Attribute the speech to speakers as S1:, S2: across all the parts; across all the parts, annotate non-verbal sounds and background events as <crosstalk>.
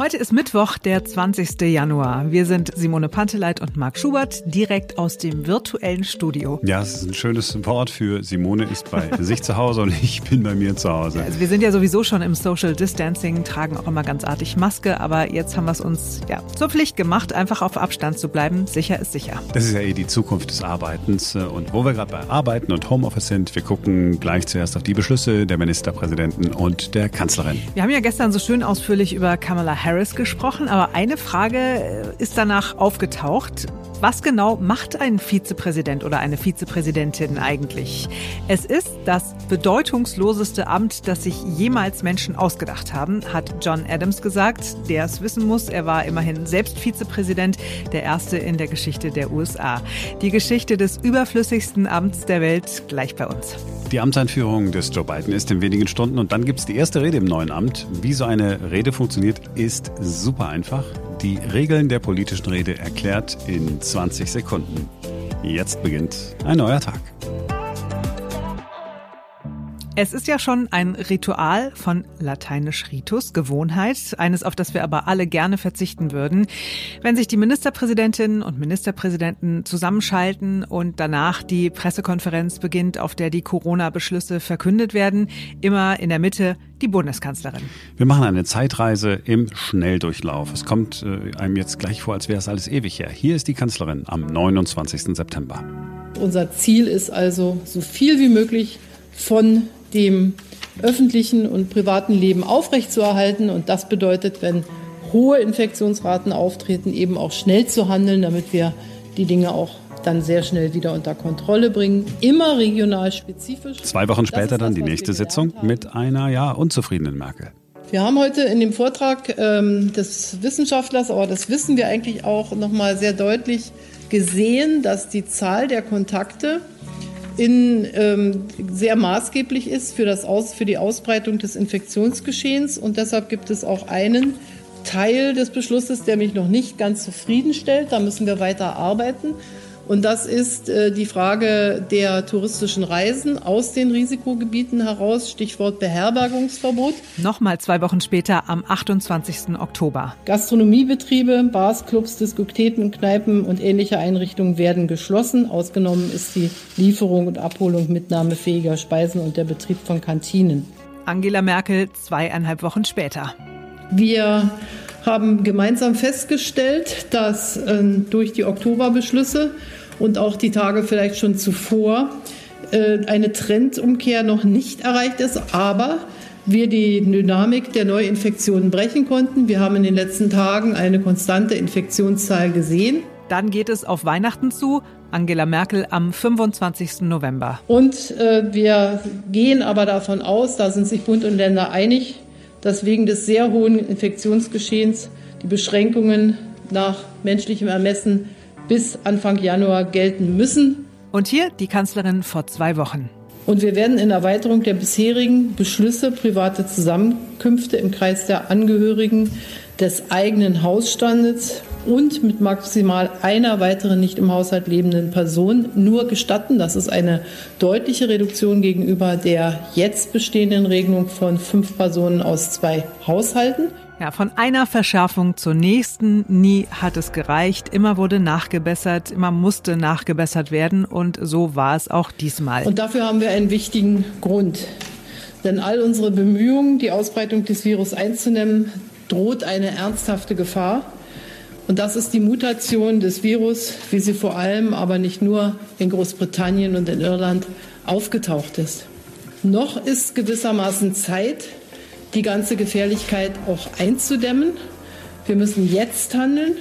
S1: Heute ist Mittwoch, der 20. Januar. Wir sind Simone Panteleit und Marc Schubert direkt aus dem virtuellen Studio.
S2: Ja, es ist ein schönes Wort für Simone ist bei <laughs> sich zu Hause und ich bin bei mir zu Hause.
S1: Also wir sind ja sowieso schon im Social Distancing, tragen auch immer ganz artig Maske, aber jetzt haben wir es uns ja, zur Pflicht gemacht, einfach auf Abstand zu bleiben. Sicher ist sicher.
S2: Das ist ja eh die Zukunft des Arbeitens. Und wo wir gerade bei Arbeiten und Homeoffice sind, wir gucken gleich zuerst auf die Beschlüsse der Ministerpräsidenten und der Kanzlerin.
S1: Wir haben ja gestern so schön ausführlich über Kamala Harris Harris gesprochen, aber eine Frage äh, ist danach aufgetaucht. Was genau macht ein Vizepräsident oder eine Vizepräsidentin eigentlich? Es ist das bedeutungsloseste Amt, das sich jemals Menschen ausgedacht haben, hat John Adams gesagt, der es wissen muss. Er war immerhin selbst Vizepräsident, der erste in der Geschichte der USA. Die Geschichte des überflüssigsten Amts der Welt gleich bei uns.
S2: Die Amtseinführung des Joe Biden ist in wenigen Stunden und dann gibt es die erste Rede im neuen Amt. Wie so eine Rede funktioniert, ist super einfach. Die Regeln der politischen Rede erklärt in 20 Sekunden. Jetzt beginnt ein neuer Tag.
S1: Es ist ja schon ein Ritual von lateinisch Ritus, Gewohnheit, eines, auf das wir aber alle gerne verzichten würden, wenn sich die Ministerpräsidentinnen und Ministerpräsidenten zusammenschalten und danach die Pressekonferenz beginnt, auf der die Corona-Beschlüsse verkündet werden, immer in der Mitte die Bundeskanzlerin.
S2: Wir machen eine Zeitreise im Schnelldurchlauf. Es kommt äh, einem jetzt gleich vor, als wäre es alles ewig her. Hier ist die Kanzlerin am 29. September.
S3: Unser Ziel ist also, so viel wie möglich von dem öffentlichen und privaten Leben aufrechtzuerhalten. Und das bedeutet, wenn hohe Infektionsraten auftreten, eben auch schnell zu handeln, damit wir die Dinge auch dann sehr schnell wieder unter Kontrolle bringen. Immer regional spezifisch.
S2: Zwei Wochen später dann die nächste Sitzung mit einer ja unzufriedenen Merkel.
S3: Wir haben heute in dem Vortrag ähm, des Wissenschaftlers, aber das wissen wir eigentlich auch noch mal sehr deutlich gesehen, dass die Zahl der Kontakte in, ähm, sehr maßgeblich ist für, das Aus, für die Ausbreitung des Infektionsgeschehens. Und deshalb gibt es auch einen Teil des Beschlusses, der mich noch nicht ganz zufriedenstellt. Da müssen wir weiter arbeiten. Und das ist äh, die Frage der touristischen Reisen aus den Risikogebieten heraus, Stichwort Beherbergungsverbot.
S1: Nochmal zwei Wochen später am 28. Oktober.
S3: Gastronomiebetriebe, Bars, Clubs, Diskotheken, Kneipen und ähnliche Einrichtungen werden geschlossen. Ausgenommen ist die Lieferung und Abholung mitnahmefähiger Speisen und der Betrieb von Kantinen.
S1: Angela Merkel zweieinhalb Wochen später.
S3: Wir haben gemeinsam festgestellt, dass äh, durch die Oktoberbeschlüsse und auch die Tage vielleicht schon zuvor äh, eine Trendumkehr noch nicht erreicht ist, aber wir die Dynamik der Neuinfektionen brechen konnten. Wir haben in den letzten Tagen eine konstante Infektionszahl gesehen.
S1: Dann geht es auf Weihnachten zu. Angela Merkel am 25. November.
S3: Und äh, wir gehen aber davon aus, da sind sich Bund und Länder einig, dass wegen des sehr hohen Infektionsgeschehens die Beschränkungen nach menschlichem Ermessen bis Anfang Januar gelten müssen.
S1: Und hier die Kanzlerin vor zwei Wochen.
S3: Und wir werden in Erweiterung der bisherigen Beschlüsse private Zusammenkünfte im Kreis der Angehörigen des eigenen Hausstandes und mit maximal einer weiteren nicht im Haushalt lebenden Person nur gestatten. Das ist eine deutliche Reduktion gegenüber der jetzt bestehenden Regelung von fünf Personen aus zwei Haushalten.
S1: Ja, von einer Verschärfung zur nächsten. Nie hat es gereicht. Immer wurde nachgebessert, immer musste nachgebessert werden und so war es auch diesmal.
S3: Und dafür haben wir einen wichtigen Grund. Denn all unsere Bemühungen, die Ausbreitung des Virus einzunehmen, droht eine ernsthafte Gefahr. Und das ist die Mutation des Virus, wie sie vor allem, aber nicht nur in Großbritannien und in Irland aufgetaucht ist. Noch ist gewissermaßen Zeit, die ganze Gefährlichkeit auch einzudämmen. Wir müssen jetzt handeln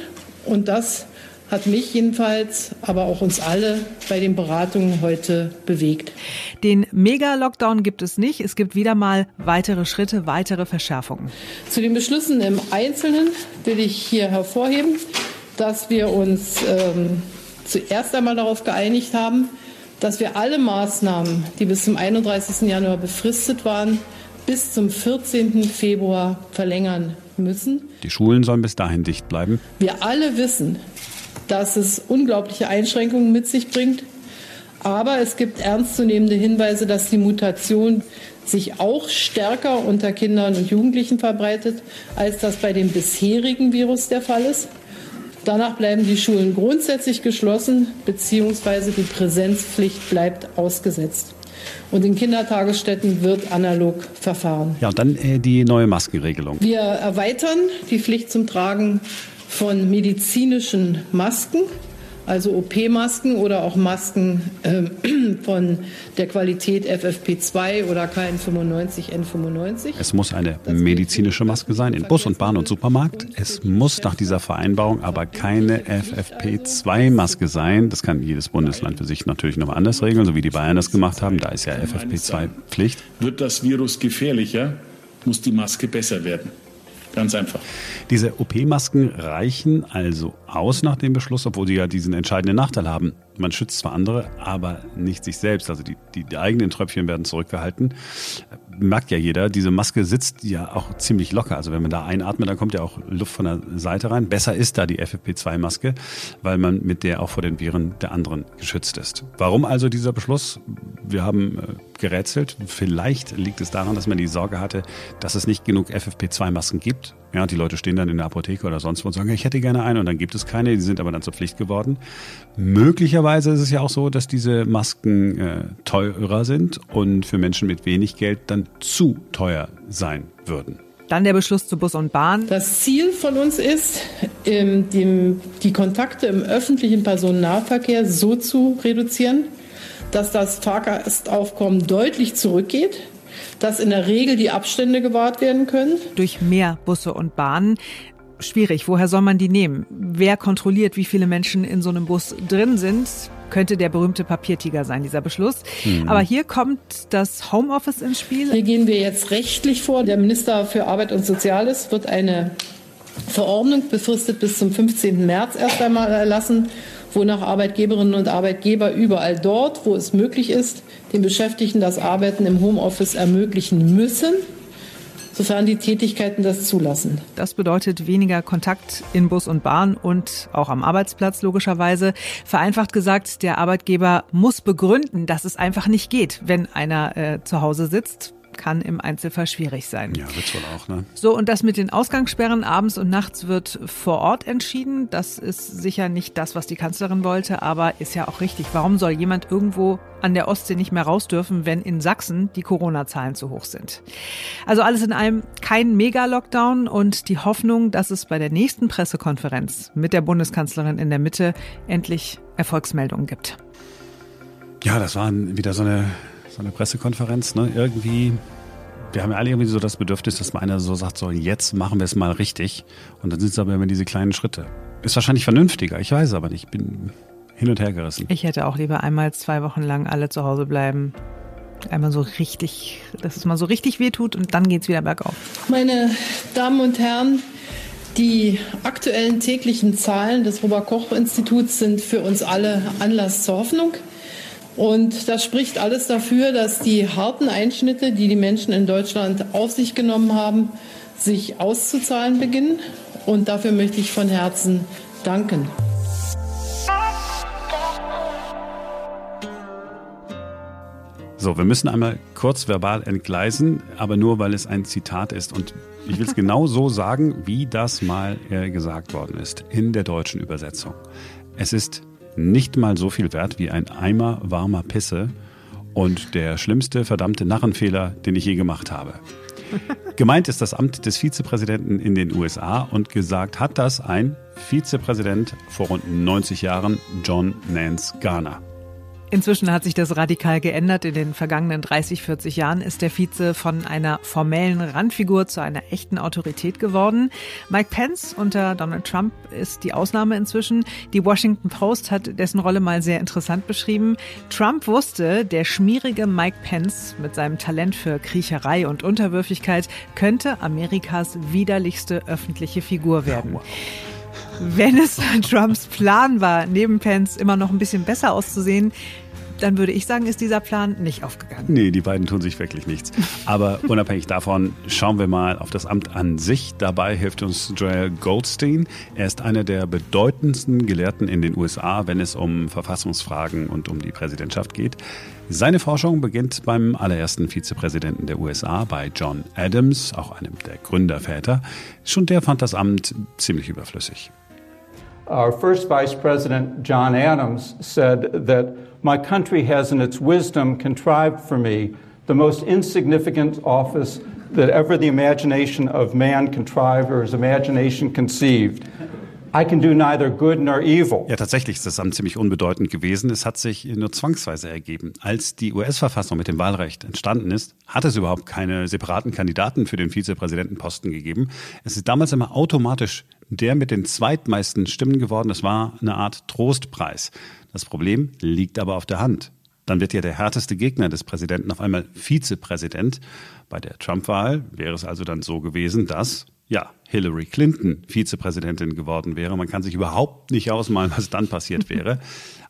S3: und das hat mich jedenfalls, aber auch uns alle bei den Beratungen heute bewegt.
S1: Den Mega-Lockdown gibt es nicht. Es gibt wieder mal weitere Schritte, weitere Verschärfungen.
S3: Zu den Beschlüssen im Einzelnen will ich hier hervorheben, dass wir uns ähm, zuerst einmal darauf geeinigt haben, dass wir alle Maßnahmen, die bis zum 31. Januar befristet waren, bis zum 14. Februar verlängern müssen.
S2: Die Schulen sollen bis dahin dicht bleiben.
S3: Wir alle wissen, dass es unglaubliche Einschränkungen mit sich bringt. Aber es gibt ernstzunehmende Hinweise, dass die Mutation sich auch stärker unter Kindern und Jugendlichen verbreitet, als das bei dem bisherigen Virus der Fall ist. Danach bleiben die Schulen grundsätzlich geschlossen, beziehungsweise die Präsenzpflicht bleibt ausgesetzt. Und in Kindertagesstätten wird analog verfahren.
S2: Ja, und dann äh, die neue Maskenregelung.
S3: Wir erweitern die Pflicht zum Tragen von medizinischen Masken also OP-Masken oder auch Masken äh, <clears throat> von der Qualität FFP2 oder KN95, N95.
S2: Es muss eine medizinische Maske sein in Bus und Bahn und Supermarkt. Es muss nach dieser Vereinbarung aber keine FFP2-Maske sein. Das kann jedes Bundesland für sich natürlich noch anders regeln, so wie die Bayern das gemacht haben. Da ist ja FFP2 Pflicht.
S4: Wird das Virus gefährlicher, muss die Maske besser werden. Ganz einfach.
S2: Diese OP-Masken reichen also aus nach dem Beschluss, obwohl sie ja diesen entscheidenden Nachteil haben. Man schützt zwar andere, aber nicht sich selbst. Also die, die, die eigenen Tröpfchen werden zurückgehalten. Merkt ja jeder, diese Maske sitzt ja auch ziemlich locker. Also wenn man da einatmet, dann kommt ja auch Luft von der Seite rein. Besser ist da die FFP2-Maske, weil man mit der auch vor den Viren der anderen geschützt ist. Warum also dieser Beschluss? Wir haben äh, gerätselt. Vielleicht liegt es daran, dass man die Sorge hatte, dass es nicht genug FFP2-Masken gibt. Ja, die Leute stehen dann in der Apotheke oder sonst wo und sagen, ich hätte gerne eine und dann gibt es keine, die sind aber dann zur Pflicht geworden. Möglicherweise ist es ja auch so, dass diese Masken äh, teurer sind und für Menschen mit wenig Geld dann zu teuer sein würden.
S1: Dann der Beschluss zu Bus und Bahn.
S3: Das Ziel von uns ist, ähm, dem, die Kontakte im öffentlichen Personennahverkehr so zu reduzieren, dass das Fahrgastaufkommen deutlich zurückgeht, dass in der Regel die Abstände gewahrt werden können.
S1: Durch mehr Busse und Bahnen. Schwierig. Woher soll man die nehmen? Wer kontrolliert, wie viele Menschen in so einem Bus drin sind? Könnte der berühmte Papiertiger sein, dieser Beschluss. Mhm. Aber hier kommt das Homeoffice ins Spiel.
S3: Hier gehen wir jetzt rechtlich vor. Der Minister für Arbeit und Soziales wird eine Verordnung befristet bis zum 15. März erst einmal erlassen wonach Arbeitgeberinnen und Arbeitgeber überall dort, wo es möglich ist, den Beschäftigten das Arbeiten im Homeoffice ermöglichen müssen, sofern die Tätigkeiten das zulassen.
S1: Das bedeutet weniger Kontakt in Bus und Bahn und auch am Arbeitsplatz logischerweise. Vereinfacht gesagt, der Arbeitgeber muss begründen, dass es einfach nicht geht, wenn einer äh, zu Hause sitzt kann im Einzelfall schwierig sein.
S2: Ja, wird's wohl auch, ne?
S1: So, und das mit den Ausgangssperren abends und nachts wird vor Ort entschieden. Das ist sicher nicht das, was die Kanzlerin wollte, aber ist ja auch richtig. Warum soll jemand irgendwo an der Ostsee nicht mehr raus dürfen, wenn in Sachsen die Corona-Zahlen zu hoch sind? Also alles in allem kein Mega-Lockdown und die Hoffnung, dass es bei der nächsten Pressekonferenz mit der Bundeskanzlerin in der Mitte endlich Erfolgsmeldungen gibt.
S2: Ja, das war wieder so eine so eine Pressekonferenz, ne? Irgendwie, wir haben ja alle irgendwie so das Bedürfnis, dass mal einer so sagt, so jetzt machen wir es mal richtig. Und dann sind es aber immer diese kleinen Schritte. Ist wahrscheinlich vernünftiger, ich weiß aber nicht. Ich bin hin und her gerissen.
S1: Ich hätte auch lieber einmal zwei Wochen lang alle zu Hause bleiben. Einmal so richtig, dass es mal so richtig wehtut und dann geht es wieder bergauf.
S3: Meine Damen und Herren, die aktuellen täglichen Zahlen des Robert-Koch-Instituts sind für uns alle Anlass zur Hoffnung. Und das spricht alles dafür, dass die harten Einschnitte, die die Menschen in Deutschland auf sich genommen haben, sich auszuzahlen beginnen. Und dafür möchte ich von Herzen danken.
S2: So, wir müssen einmal kurz verbal entgleisen, aber nur weil es ein Zitat ist. Und ich will es <laughs> genau so sagen, wie das mal äh, gesagt worden ist in der deutschen Übersetzung. Es ist nicht mal so viel wert wie ein Eimer warmer Pisse und der schlimmste verdammte Narrenfehler, den ich je gemacht habe. <laughs> Gemeint ist das Amt des Vizepräsidenten in den USA und gesagt hat das ein Vizepräsident vor rund 90 Jahren, John Nance Garner.
S1: Inzwischen hat sich das radikal geändert. In den vergangenen 30, 40 Jahren ist der Vize von einer formellen Randfigur zu einer echten Autorität geworden. Mike Pence unter Donald Trump ist die Ausnahme inzwischen. Die Washington Post hat dessen Rolle mal sehr interessant beschrieben. Trump wusste, der schmierige Mike Pence mit seinem Talent für Kriecherei und Unterwürfigkeit könnte Amerikas widerlichste öffentliche Figur werden. Wenn es <laughs> Trumps Plan war, neben Pence immer noch ein bisschen besser auszusehen, dann würde ich sagen, ist dieser Plan nicht aufgegangen.
S2: Nee, die beiden tun sich wirklich nichts. Aber <laughs> unabhängig davon schauen wir mal auf das Amt an sich. Dabei hilft uns Joel Goldstein. Er ist einer der bedeutendsten Gelehrten in den USA, wenn es um Verfassungsfragen und um die Präsidentschaft geht. Seine Forschung beginnt beim allerersten Vizepräsidenten der USA, bei John Adams, auch einem der Gründerväter. Schon der fand das Amt ziemlich überflüssig.
S5: Our first Vice President, John Adams, said that my country has in its wisdom contrived for me the most insignificant office that ever the imagination of man contrived or his imagination conceived. I can do neither good nor evil.
S2: Ja, tatsächlich ist das Amt ziemlich unbedeutend gewesen. Es hat sich nur zwangsweise ergeben. Als die US-Verfassung mit dem Wahlrecht entstanden ist, hat es überhaupt keine separaten Kandidaten für den Vizepräsidentenposten gegeben. Es ist damals immer automatisch der mit den zweitmeisten Stimmen geworden. Das war eine Art Trostpreis. Das Problem liegt aber auf der Hand. Dann wird ja der härteste Gegner des Präsidenten auf einmal Vizepräsident. Bei der Trump-Wahl wäre es also dann so gewesen, dass ja, Hillary Clinton Vizepräsidentin geworden wäre. Man kann sich überhaupt nicht ausmalen, was dann passiert <laughs> wäre.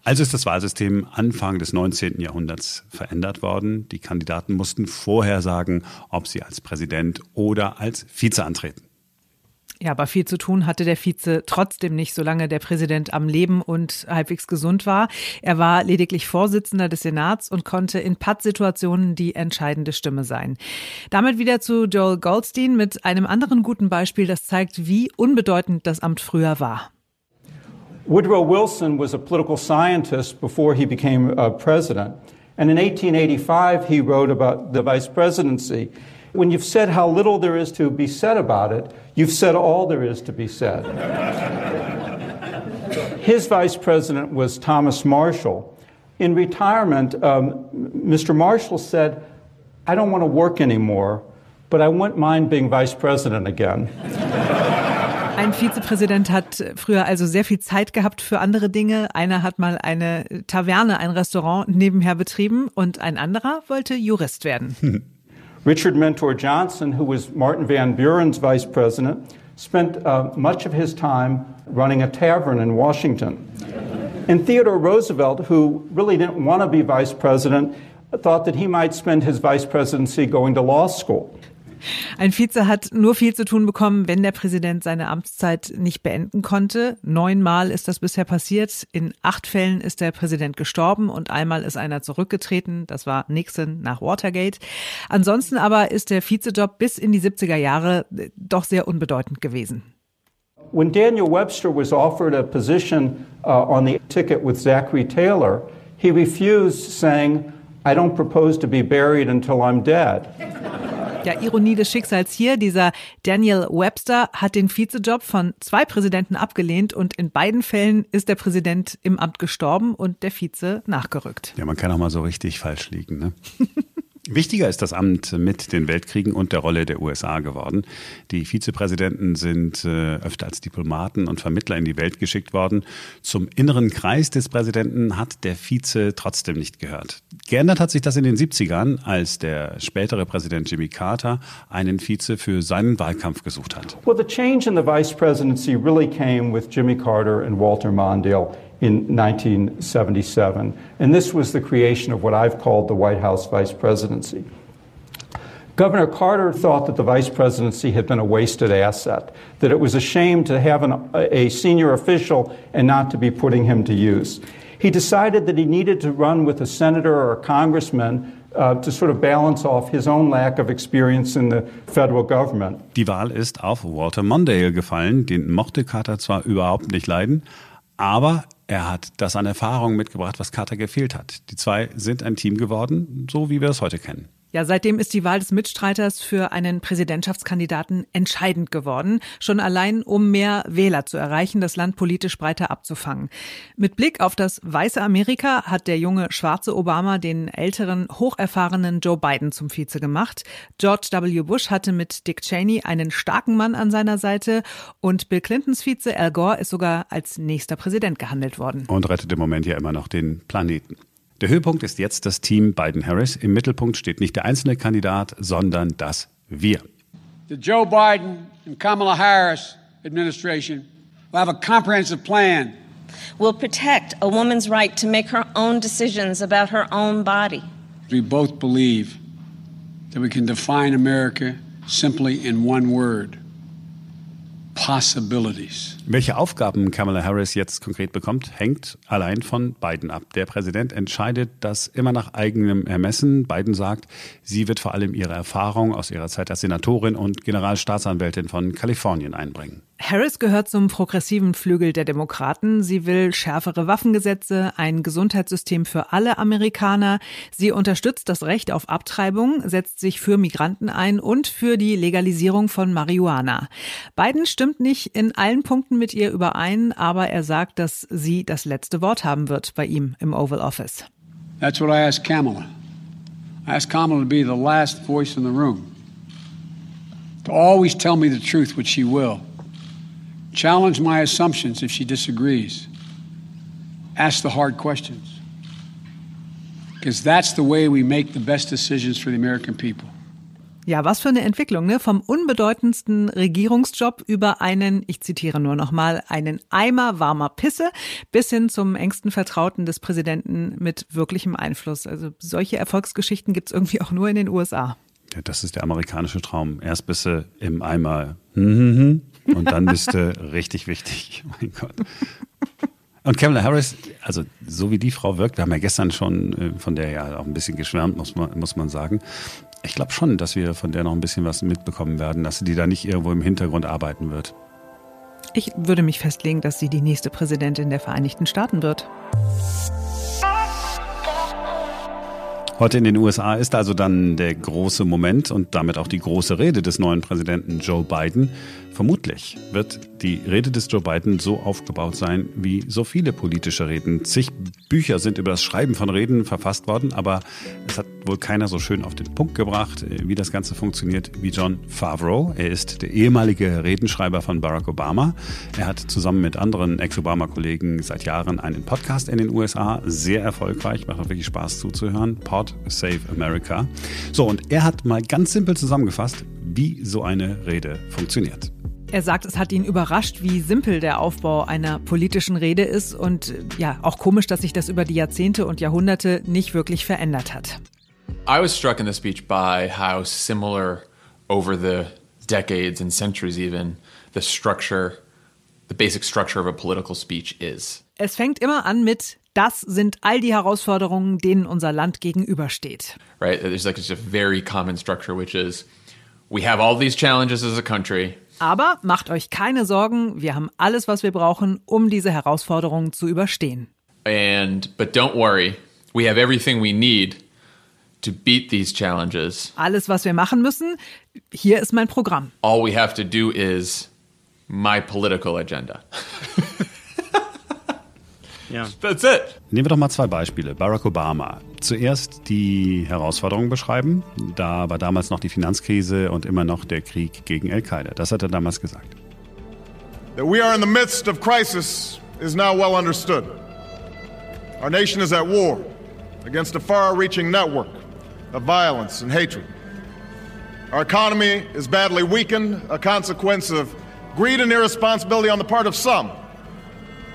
S2: Also ist das Wahlsystem Anfang des 19. Jahrhunderts verändert worden. Die Kandidaten mussten vorher sagen, ob sie als Präsident oder als Vize antreten.
S1: Ja, aber viel zu tun hatte der Vize trotzdem nicht, solange der Präsident am Leben und halbwegs gesund war. Er war lediglich Vorsitzender des Senats und konnte in Pattsituationen die entscheidende Stimme sein. Damit wieder zu Joel Goldstein mit einem anderen guten Beispiel, das zeigt, wie unbedeutend das Amt früher war.
S5: Woodrow Wilson was a political scientist before he became a president. And in 1885, he wrote about the vice presidency. When you've said how little there is to be said about it, you've said all there is to be said. His vice president was Thomas Marshall. In retirement, um, Mr. Marshall said, I don't want to work anymore, but I wouldn't mind being vice president again.
S1: Ein Vizepräsident hat früher also sehr viel Zeit gehabt für andere Dinge. Einer hat mal eine Taverne, ein Restaurant nebenher betrieben und ein anderer wollte Jurist werden. <laughs>
S5: Richard Mentor Johnson, who was Martin Van Buren's vice president, spent uh, much of his time running a tavern in Washington. And Theodore Roosevelt, who really didn't want to be vice president, thought that he might spend his vice presidency going to law school.
S1: Ein Vize hat nur viel zu tun bekommen, wenn der Präsident seine Amtszeit nicht beenden konnte. Neunmal ist das bisher passiert. In acht Fällen ist der Präsident gestorben und einmal ist einer zurückgetreten. Das war Nixon nach Watergate. Ansonsten aber ist der Vizejob bis in die 70er Jahre äh, doch sehr unbedeutend gewesen.
S5: When Daniel Webster was offered a position uh, on the ticket with Zachary Taylor, he refused, saying, I don't propose to be buried until I'm dead.
S1: Ja, Ironie des Schicksals hier. Dieser Daniel Webster hat den Vizejob von zwei Präsidenten abgelehnt und in beiden Fällen ist der Präsident im Amt gestorben und der Vize nachgerückt.
S2: Ja, man kann auch mal so richtig falsch liegen, ne? <laughs> Wichtiger ist das Amt mit den Weltkriegen und der Rolle der USA geworden. Die Vizepräsidenten sind äh, öfter als Diplomaten und Vermittler in die Welt geschickt worden. Zum inneren Kreis des Präsidenten hat der Vize trotzdem nicht gehört. Geändert hat sich das in den 70ern, als der spätere Präsident Jimmy Carter einen Vize für seinen Wahlkampf gesucht hat.
S5: Well, the change in the vice presidency really came with Jimmy Carter and Walter Mondale. In 1977. And this was the creation of what I've called the White House vice presidency. Governor Carter thought that the vice presidency had been a wasted asset, that it was a shame to have an, a senior official and not to be putting him to use. He decided that he needed to run with a senator or a congressman uh, to sort of balance off his own lack of experience in the federal government.
S2: Die Wahl ist auf Walter Mondale gefallen, den mochte Carter zwar überhaupt nicht leiden, aber er hat das an Erfahrung mitgebracht, was Carter gefehlt hat. Die zwei sind ein Team geworden, so wie wir es heute kennen.
S1: Ja, seitdem ist die Wahl des Mitstreiters für einen Präsidentschaftskandidaten entscheidend geworden, schon allein um mehr Wähler zu erreichen, das Land politisch breiter abzufangen. Mit Blick auf das weiße Amerika hat der junge schwarze Obama den älteren, hocherfahrenen Joe Biden zum Vize gemacht. George W. Bush hatte mit Dick Cheney einen starken Mann an seiner Seite und Bill Clintons Vize Al Gore ist sogar als nächster Präsident gehandelt worden.
S2: Und rettet im Moment ja immer noch den Planeten. Der Höhepunkt ist jetzt das Team Biden-Harris. Im Mittelpunkt steht nicht der einzelne Kandidat, sondern das Wir.
S6: The Joe Biden and Kamala Harris administration will have a comprehensive plan will protect a woman's right to make her own decisions about her own body.
S7: We both believe that we can define America simply in one word.
S2: Welche Aufgaben Kamala Harris jetzt konkret bekommt, hängt allein von Biden ab. Der Präsident entscheidet das immer nach eigenem Ermessen. Biden sagt, sie wird vor allem ihre Erfahrung aus ihrer Zeit als Senatorin und Generalstaatsanwältin von Kalifornien einbringen.
S1: Harris gehört zum progressiven Flügel der Demokraten. Sie will schärfere Waffengesetze, ein Gesundheitssystem für alle Amerikaner. Sie unterstützt das Recht auf Abtreibung, setzt sich für Migranten ein und für die Legalisierung von Marihuana. Biden stimmt nicht in allen Punkten mit ihr überein, aber er sagt, dass sie das letzte Wort haben wird bei ihm im Oval Office.
S7: That's what I asked Kamala. I asked Kamala to be the last voice in the room. To always tell me the truth, which she will. Challenge my assumptions if she disagrees. Ask the hard questions. Because that's the way we make the best decisions for the American people.
S1: Ja, was für eine Entwicklung, ne? Vom unbedeutendsten Regierungsjob über einen, ich zitiere nur nochmal, einen Eimer warmer Pisse bis hin zum engsten Vertrauten des Präsidenten mit wirklichem Einfluss. Also solche Erfolgsgeschichten gibt's irgendwie auch nur in den USA.
S2: Ja, das ist der amerikanische Traum. Erst bist du im Eimer und dann bist du <laughs> richtig wichtig. Mein Gott. Und Kamala Harris, also so wie die Frau wirkt, wir haben ja gestern schon äh, von der ja auch ein bisschen geschwärmt, muss man, muss man sagen. Ich glaube schon, dass wir von der noch ein bisschen was mitbekommen werden, dass die da nicht irgendwo im Hintergrund arbeiten wird.
S1: Ich würde mich festlegen, dass sie die nächste Präsidentin der Vereinigten Staaten wird.
S2: Heute in den USA ist also dann der große Moment und damit auch die große Rede des neuen Präsidenten Joe Biden. Vermutlich wird die Rede des Joe Biden so aufgebaut sein wie so viele politische Reden. Zig Bücher sind über das Schreiben von Reden verfasst worden, aber es hat wohl keiner so schön auf den Punkt gebracht, wie das Ganze funktioniert, wie John Favreau. Er ist der ehemalige Redenschreiber von Barack Obama. Er hat zusammen mit anderen Ex-Obama-Kollegen seit Jahren einen Podcast in den USA, sehr erfolgreich, macht auch wirklich Spaß zuzuhören. Pod Save America. So, und er hat mal ganz simpel zusammengefasst, wie so eine Rede funktioniert.
S1: Er sagt, es hat ihn überrascht, wie simpel der Aufbau einer politischen Rede ist und ja, auch komisch, dass sich das über die Jahrzehnte und Jahrhunderte nicht wirklich verändert hat.
S8: I was struck in the speech by how similar over the decades and centuries even the structure, the basic structure of a political speech is.
S1: Es fängt immer an mit das sind all die Herausforderungen, denen unser Land gegenübersteht.
S8: Right? There's like just a very common structure which is we have all these challenges as a country.
S1: Aber macht euch keine Sorgen, wir haben alles, was wir brauchen, um diese Herausforderungen zu überstehen.
S8: And but don't worry, we have everything we need to beat these challenges.
S1: Alles, was wir machen müssen, hier ist mein Programm.
S8: All we have to do is my political agenda. <laughs>
S2: Ja.
S8: That's it.
S2: Nehmen wir doch mal zwei Beispiele. Barack Obama. Zuerst die Herausforderungen beschreiben. Da war damals noch die Finanzkrise und immer noch der Krieg gegen Al-Qaida. Das hat er damals gesagt.
S9: That we are in the midst of crisis is now well understood. Our nation is at war against a far-reaching network of violence and hatred. Our economy is badly weakened, a consequence of greed and irresponsibility on the part of some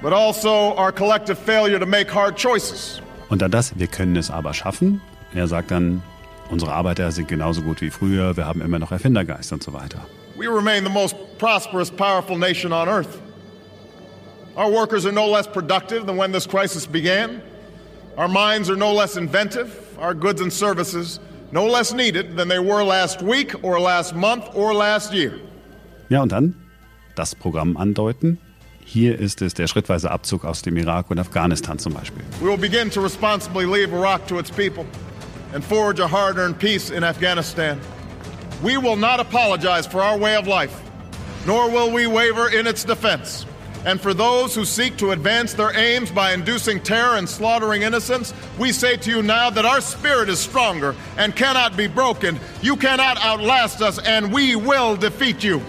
S9: but also our collective failure to make hard choices.
S2: Und dann das, wir können es aber schaffen. Er sagt dann, unsere Arbeiter sind genauso gut wie früher, wir haben immer noch Erfindergeist und so weiter.
S9: We remain the most prosperous, powerful nation on earth. Our workers are no less productive than when this crisis began. Our minds are no less inventive. Our goods and services no less needed than they were last week or last month or last year.
S2: Ja, und dann das Programm andeuten, hier ist es der schrittweise Abzug aus dem Irak und Afghanistan zum Beispiel.
S9: We will begin to responsibly leave Iraq to its people and forge a hard-earned peace in Afghanistan. We will not apologize for our way of life, nor will we waver in its defense. And for those who seek to advance their aims by inducing terror and slaughtering innocents, we say to you now that our spirit is stronger and cannot be broken. You cannot outlast us, and we will defeat you.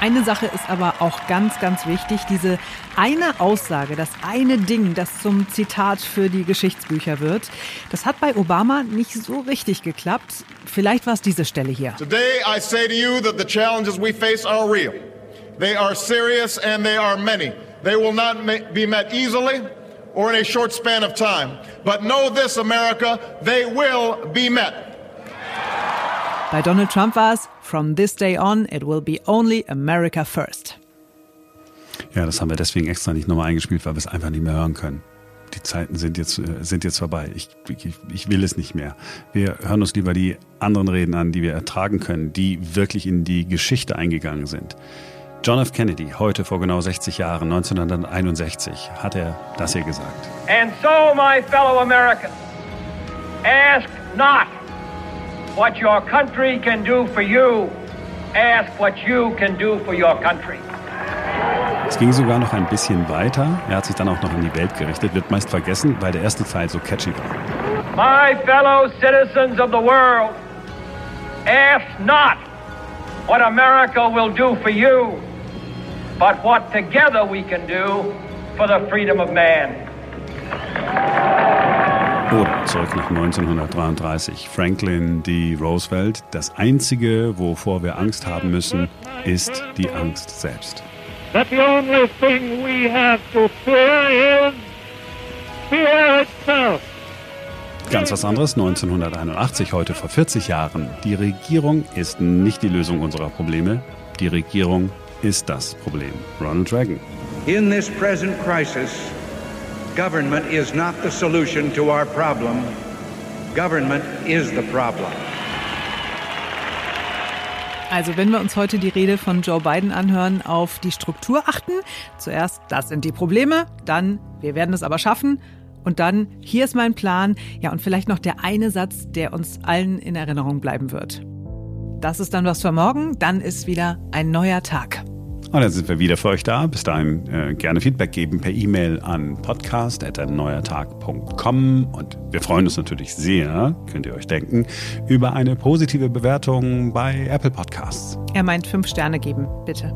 S1: Eine Sache ist aber auch ganz, ganz wichtig. Diese eine Aussage, das eine Ding, das zum Zitat für die Geschichtsbücher wird, das hat bei Obama nicht so richtig geklappt. Vielleicht war es diese Stelle hier.
S9: Today I say to you that the challenges we face are real. They are serious and they are many. They will not be met easily or in a short span of time. But know this, America, they will be met.
S1: Bei Donald Trump war es, from this day on, it will be only America first.
S2: Ja, das haben wir deswegen extra nicht nochmal eingespielt, weil wir es einfach nicht mehr hören können. Die Zeiten sind jetzt, äh, sind jetzt vorbei. Ich, ich, ich will es nicht mehr. Wir hören uns lieber die anderen Reden an, die wir ertragen können, die wirklich in die Geschichte eingegangen sind. John F. Kennedy, heute vor genau 60 Jahren, 1961, hat er das hier gesagt.
S10: And so, my fellow Americans, ask not what your country can do for you, ask what you can do for your country.
S2: Es ging sogar noch ein bisschen weiter. Er hat sich dann auch noch an die Welt gerichtet, wird meist vergessen, weil der erste Teil so catchy war.
S10: My fellow citizens of the world, ask not what America will do for you, but what together we can do for the freedom of man.
S2: Oder zurück nach 1933. Franklin D. Roosevelt. Das Einzige, wovor wir Angst haben müssen, ist die Angst selbst.
S11: That the only thing we have to fear is fear itself.
S2: Ganz was anderes, 1981, heute vor 40 Jahren. Die Regierung ist nicht die Lösung unserer Probleme. Die Regierung ist das Problem. Ronald Reagan.
S12: In this present crisis, government is not the solution to our problem. Government is the problem.
S1: Also wenn wir uns heute die Rede von Joe Biden anhören, auf die Struktur achten. Zuerst, das sind die Probleme, dann, wir werden es aber schaffen. Und dann, hier ist mein Plan. Ja, und vielleicht noch der eine Satz, der uns allen in Erinnerung bleiben wird. Das ist dann was für morgen. Dann ist wieder ein neuer Tag.
S2: Und dann sind wir wieder für euch da. Bis dahin äh, gerne Feedback geben per E-Mail an podcast.erneuertag.com. Und wir freuen uns natürlich sehr, könnt ihr euch denken, über eine positive Bewertung bei Apple Podcasts.
S1: Er meint fünf Sterne geben, bitte.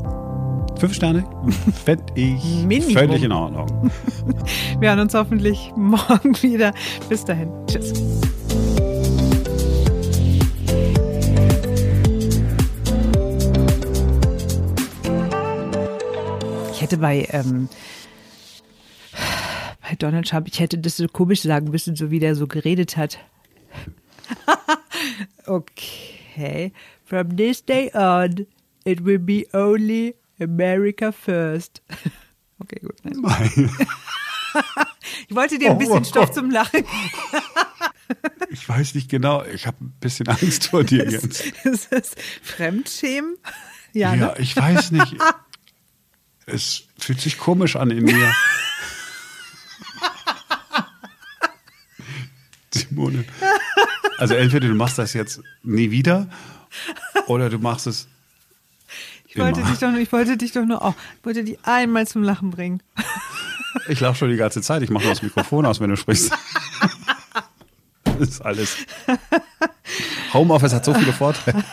S2: Fünf Sterne? <laughs> Fände ich Minimum. völlig in Ordnung. <laughs>
S1: wir hören uns hoffentlich morgen <laughs> wieder. Bis dahin. Tschüss. Hätte bei, ähm, bei Donald Trump, ich hätte das so komisch sagen müssen, so wie der so geredet hat. <laughs> okay. From this day on, it will be only America first. <laughs> okay, gut. Nein. <laughs> ich wollte dir ein bisschen Stoff zum Lachen.
S2: ich weiß nicht genau. Ich habe ein bisschen Angst vor dir
S1: jetzt. Ist das Fremdschämen?
S2: Ja, ja ne? ich weiß nicht. Es fühlt sich komisch an in mir. <laughs> Simone. Also entweder du machst das jetzt nie wieder oder du machst es.
S1: Ich wollte immer. dich doch nur, ich wollte dich doch nur, oh, ich wollte dich einmal zum Lachen bringen.
S2: Ich lache schon die ganze Zeit. Ich mache nur das Mikrofon aus, wenn du sprichst. <laughs> Das ist alles. Homeoffice hat so viele Vorteile.